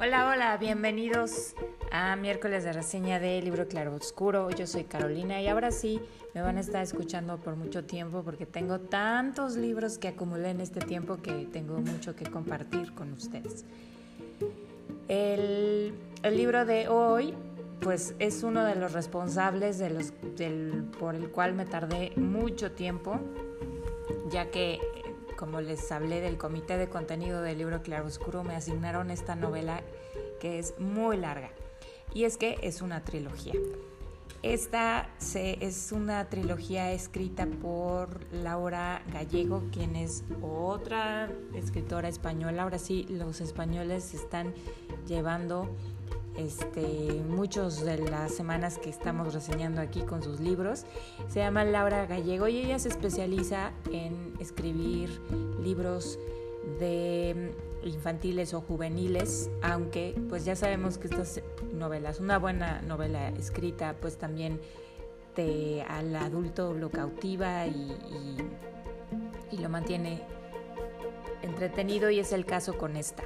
Hola, hola, bienvenidos a miércoles de reseña de Libro Claro Oscuro. Yo soy Carolina y ahora sí me van a estar escuchando por mucho tiempo porque tengo tantos libros que acumulé en este tiempo que tengo mucho que compartir con ustedes. El, libro de hoy pues es uno de los responsables de los, por el cual me tardé mucho tiempo, ya que como les hablé del comité de contenido del libro Claroscuro, me asignaron esta novela que es muy larga. Y es que es una trilogía. Esta es una trilogía escrita por Laura Gallego, quien es otra escritora española. Ahora sí, los españoles están llevando este, muchos de las semanas que estamos reseñando aquí con sus libros. Se llama Laura Gallego y ella se especializa en escribir libros de infantiles o juveniles, aunque pues ya sabemos que estas novelas, una buena novela escrita pues también te, al adulto lo cautiva y, y lo mantiene entretenido y es el caso con esta.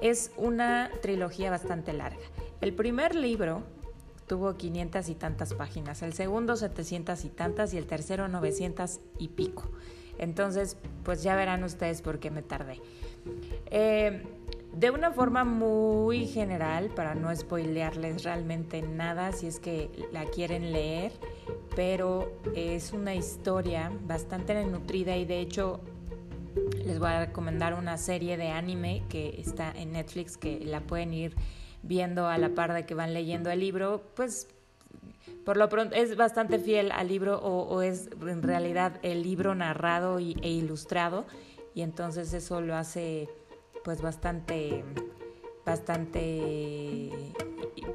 Es una trilogía bastante larga. El primer libro tuvo 500 y tantas páginas, el segundo 700 y tantas y el tercero 900 y pico. Entonces, pues ya verán ustedes por qué me tardé. Eh, de una forma muy general, para no spoilearles realmente nada si es que la quieren leer, pero es una historia bastante nutrida y de hecho les voy a recomendar una serie de anime que está en Netflix que la pueden ir viendo a la par de que van leyendo el libro, pues por lo pronto es bastante fiel al libro o, es en realidad el libro narrado y, e ilustrado y entonces eso lo hace pues bastante bastante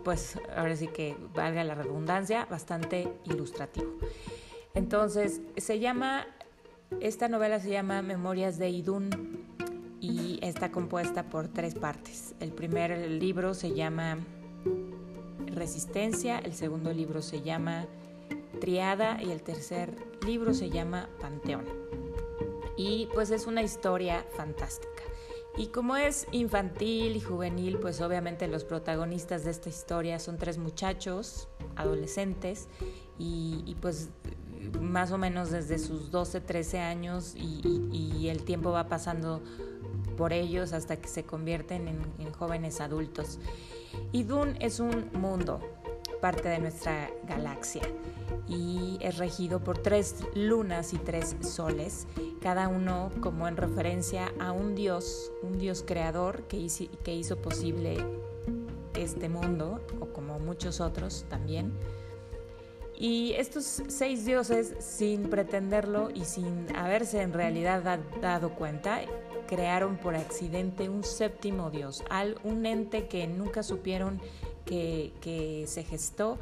pues ahora sí que valga la redundancia bastante ilustrativo entonces se llama esta novela se llama Memorias de Idún y está compuesta por tres partes. El primer libro se llama Resistencia, el segundo libro se llama Triada y el tercer libro se llama Panteón. Y pues es una historia fantástica. Y como es infantil y juvenil, pues obviamente los protagonistas de esta historia son tres muchachos, adolescentes, y, pues más o menos desde sus 12, 13 años y el tiempo va pasando por ellos hasta que se convierten en, jóvenes adultos. Y Dune es un mundo, parte de nuestra galaxia, y es regido por tres lunas y tres soles, cada uno como en referencia a un dios, un dios creador que hizo, que hizo posible este mundo, o como muchos otros también. Y estos seis dioses, sin pretenderlo y sin haberse en realidad dado cuenta, crearon por accidente un séptimo dios, un ente que nunca supieron que, que se gestó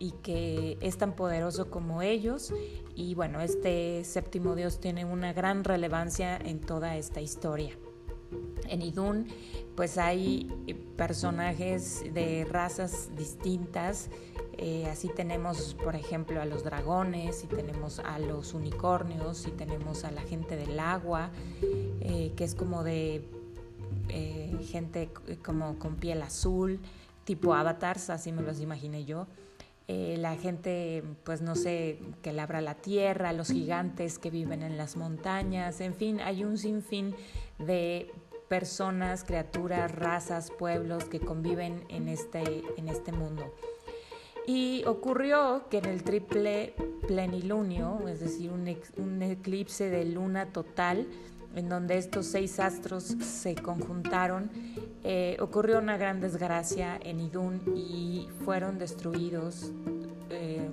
y que es tan poderoso como ellos. Y bueno, este séptimo dios tiene una gran relevancia en toda esta historia. En Idún, pues hay personajes de razas distintas. Eh, así tenemos, por ejemplo, a los dragones, y tenemos a los unicornios, y tenemos a la gente del agua, eh, que es como de eh, gente como con piel azul, tipo avatars, así me los imaginé yo. la gente, pues no sé, que labra la tierra, los gigantes que viven en las montañas, en fin, hay un sinfín de personas, criaturas, razas, pueblos que conviven en este, en este mundo. Y ocurrió que en el triple plenilunio, es decir, un, eclipse de luna total, en donde estos seis astros se conjuntaron, eh, ocurrió una gran desgracia en Idún y fueron destruidos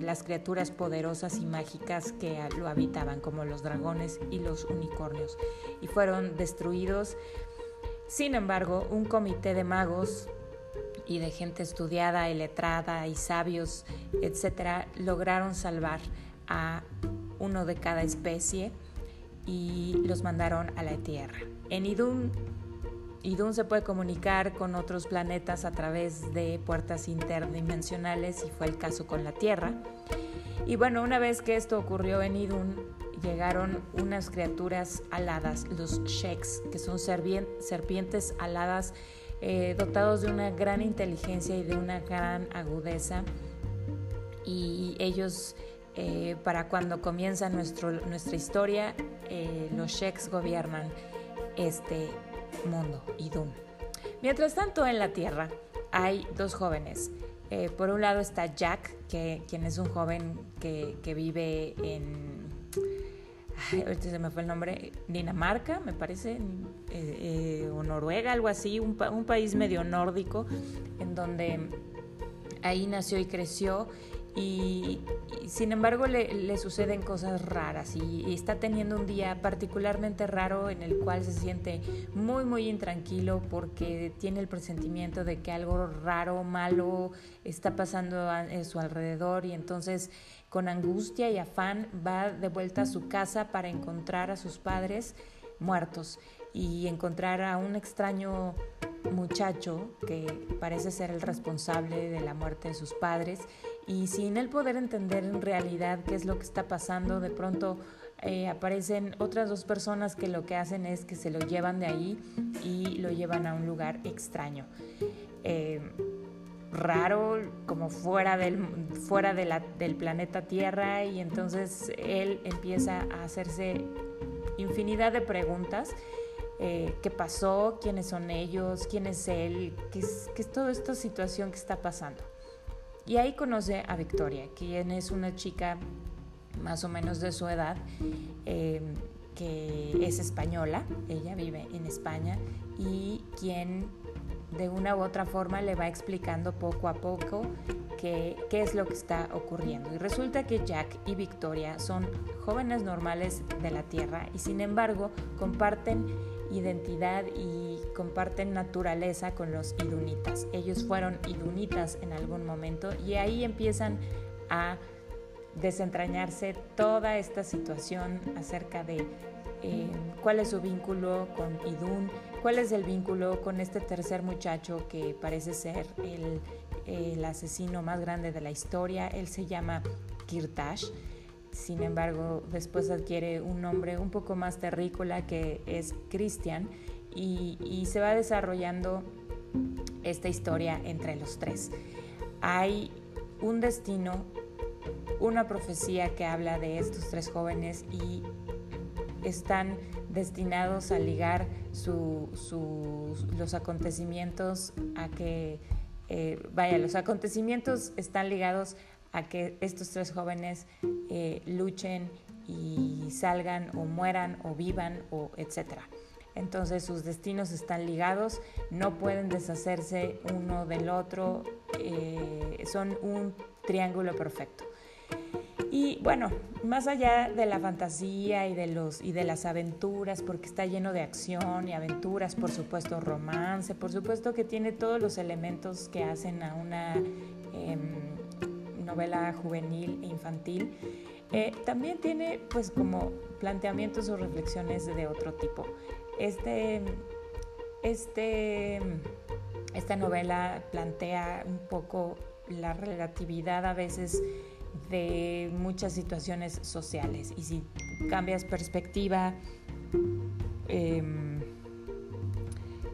las criaturas poderosas y mágicas que lo habitaban, como los dragones y los unicornios, y fueron destruidos sin embargo, un comité de magos y de gente estudiada y letrada y sabios, etcétera, lograron salvar a uno de cada especie y los mandaron a la Tierra. En Idun, Idun se puede comunicar con otros planetas a través de puertas interdimensionales y fue el caso con la Tierra. Y bueno, una vez que esto ocurrió en Idun, llegaron unas criaturas aladas, los Sheks, que son serpientes aladas eh, dotados de una gran inteligencia y de una gran agudeza. Y ellos, eh, para cuando comienza nuestra historia, eh, los Sheks gobiernan este mundo, Idun. Mientras tanto, en la Tierra hay dos jóvenes. por un lado está Jack, que, quien es un joven que, que vive en ahorita se me fue el nombre, Dinamarca, me parece, eh, eh, o Noruega, algo así, un, un, país medio nórdico, en donde ahí nació y creció. Y, sin embargo le, suceden cosas raras y, está teniendo un día particularmente raro en el cual se siente muy muy intranquilo porque tiene el presentimiento de que algo raro, malo está pasando a, a su alrededor y entonces con angustia y afán va de vuelta a su casa para encontrar a sus padres muertos y encontrar a un extraño muchacho que parece ser el responsable de la muerte de sus padres y sin él poder entender en realidad qué es lo que está pasando, de pronto eh, aparecen otras dos personas que lo que hacen es que se lo llevan de ahí y lo llevan a un lugar extraño. Eh, raro, como fuera del, fuera del planeta Tierra, y entonces él empieza a hacerse infinidad de preguntas. Eh, ¿Qué pasó? ¿Quiénes son ellos? ¿Quién es él? ¿Qué es, qué es toda esta situación que está pasando? Y ahí conoce a Victoria, quien es una chica más o menos de su edad, eh, que es española, ella vive en España, y quien de una u otra forma le va explicando poco a poco qué, qué, es lo que está ocurriendo. Y resulta que Jack y Victoria son jóvenes normales de la Tierra y sin embargo comparten identidad y comparten naturaleza con los idunitas. Ellos fueron idunitas en algún momento y ahí empiezan a desentrañarse toda esta situación acerca de eh, cuál es su vínculo con Idun, cuál es el vínculo con este tercer muchacho que parece ser el, asesino más grande de la historia. Él se llama Kirtash. Sin embargo, después adquiere un nombre un poco más terrícola que es Christian y, se va desarrollando esta historia entre los tres. Hay un destino, una profecía que habla de estos tres jóvenes y están destinados a ligar los acontecimientos a que, eh, vaya, los acontecimientos están ligados a que estos tres jóvenes eh, luchen y salgan o mueran o vivan o etcétera. Entonces sus destinos están ligados, no pueden deshacerse uno del otro, eh, son un triángulo perfecto. Y bueno, más allá de la fantasía y de, los, y de las aventuras, porque está lleno de acción y aventuras, por supuesto romance, por supuesto que tiene todos los elementos que hacen a una em, novela juvenil e infantil, eh, también tiene pues como planteamientos o reflexiones de otro tipo. Este, este, esta novela plantea un poco la relatividad a veces de muchas situaciones sociales. Y si cambias perspectiva, em,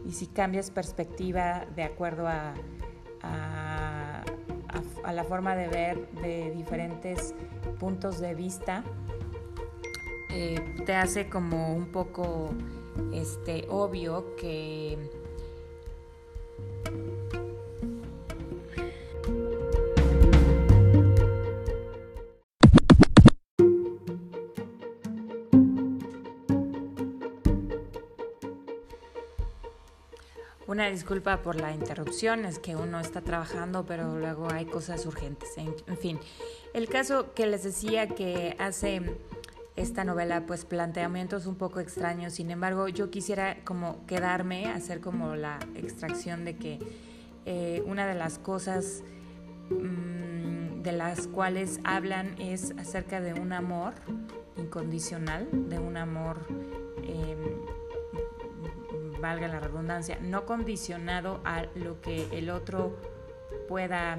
y si cambias perspectiva de acuerdo a, a, la forma de ver de diferentes puntos de vista, eh, te hace como un poco este, obvio que Una disculpa por la interrupción, es que uno está trabajando, pero luego hay cosas urgentes. En, fin, el caso que les decía que hace esta novela, pues planteamientos un poco extraños. Sin embargo, yo quisiera como quedarme, hacer como la extracción de que eh, una de las cosas mm, de las cuales hablan es acerca de un amor incondicional, de un amor em, valga la redundancia, no condicionado a lo que el otro pueda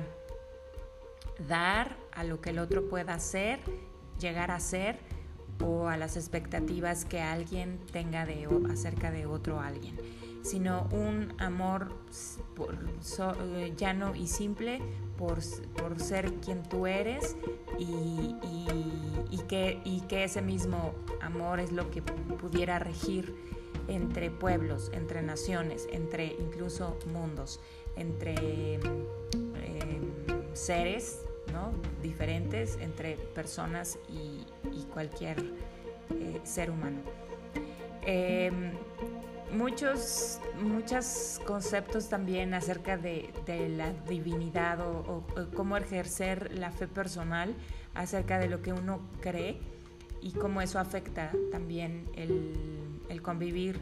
dar, a lo que el otro pueda hacer, llegar a ser o a las expectativas que alguien tenga de, acerca de otro alguien, sino un amor eh, llano y simple por, ser quien tú eres y, que, y que ese mismo amor es lo que pudiera regir entre pueblos, entre naciones, entre incluso mundos, entre em, seres diferentes, entre personas y, cualquier eh, ser humano. Em, muchos, muchos conceptos también acerca de, la divinidad o, cómo ejercer la fe personal acerca de lo que uno cree y cómo eso afecta también el, convivir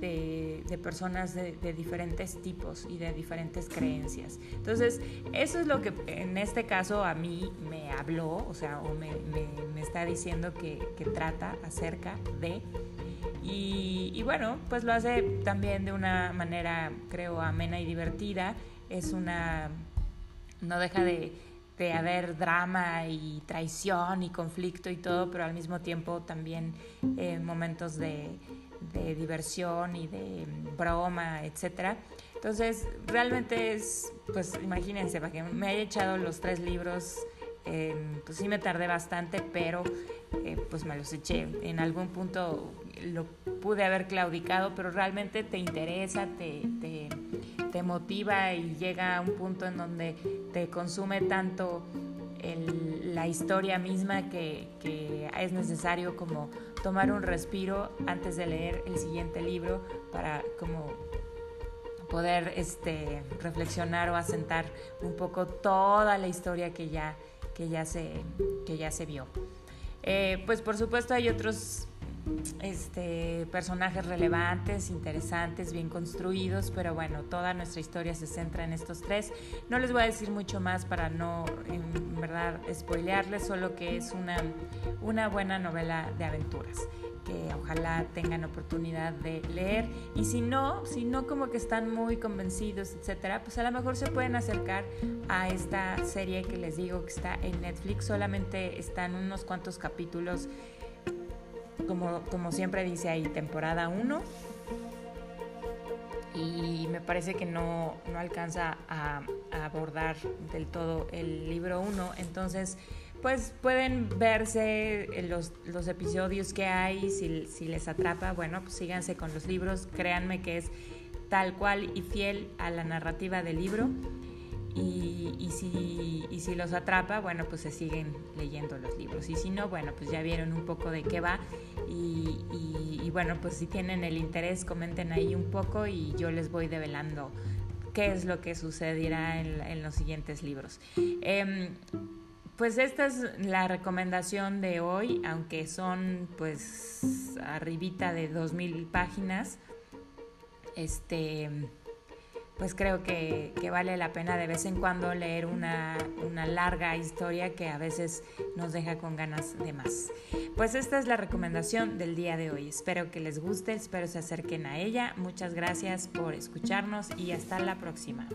de, personas de, diferentes tipos y de diferentes creencias. Entonces, eso es lo que en este caso a mí me habló, o sea, o me, está diciendo que, que trata acerca de y, bueno, pues lo hace también de una manera, creo, amena y divertida. Es una. No deja de, haber drama y traición y conflicto y todo, pero al mismo tiempo también eh, momentos de, diversión y de broma, etcétera. Entonces, realmente es, pues imagínense, para que me haya echado los tres libros, eh, pues sí me tardé bastante, pero eh, pues me los eché. En algún punto lo pude haber claudicado, pero realmente te interesa, te, te, motiva y llega a un punto en donde te consume tanto la historia misma que, que, es necesario como tomar un respiro antes de leer el siguiente libro para como poder este, reflexionar o asentar un poco toda la historia que ya, que ya, se, que ya se vio. Eh, pues por supuesto hay otros este, personajes relevantes, interesantes, bien construidos, pero bueno, toda nuestra historia se centra en estos tres. No les voy a decir mucho más para no, en verdad, spoilearles, solo que es una, una buena novela de aventuras que ojalá tengan oportunidad de leer y si no, si no como que están muy convencidos, etcétera, pues a lo mejor se pueden acercar a esta serie que les digo que está en Netflix, solamente están unos cuantos capítulos como, como siempre dice ahí, temporada 1. Y me parece que no, no alcanza a, abordar del todo el libro 1. Entonces, pues pueden verse los, los episodios que hay, si, si les atrapa, bueno, pues síganse con los libros. Créanme que es tal cual y fiel a la narrativa del libro. Y, si, los atrapa, bueno, pues se siguen leyendo los libros. Y si no, bueno, pues ya vieron un poco de qué va. Y, bueno, pues si tienen el interés, comenten ahí un poco y yo les voy develando qué es lo que sucederá en, los siguientes libros. Em, pues esta es la recomendación de hoy, aunque son pues arribita de 2.000 páginas. Este pues creo que, vale la pena de vez en cuando leer una, una, larga historia que a veces nos deja con ganas de más. Pues esta es la recomendación del día de hoy. Espero que les guste, espero se acerquen a ella. Muchas gracias por escucharnos y hasta la próxima.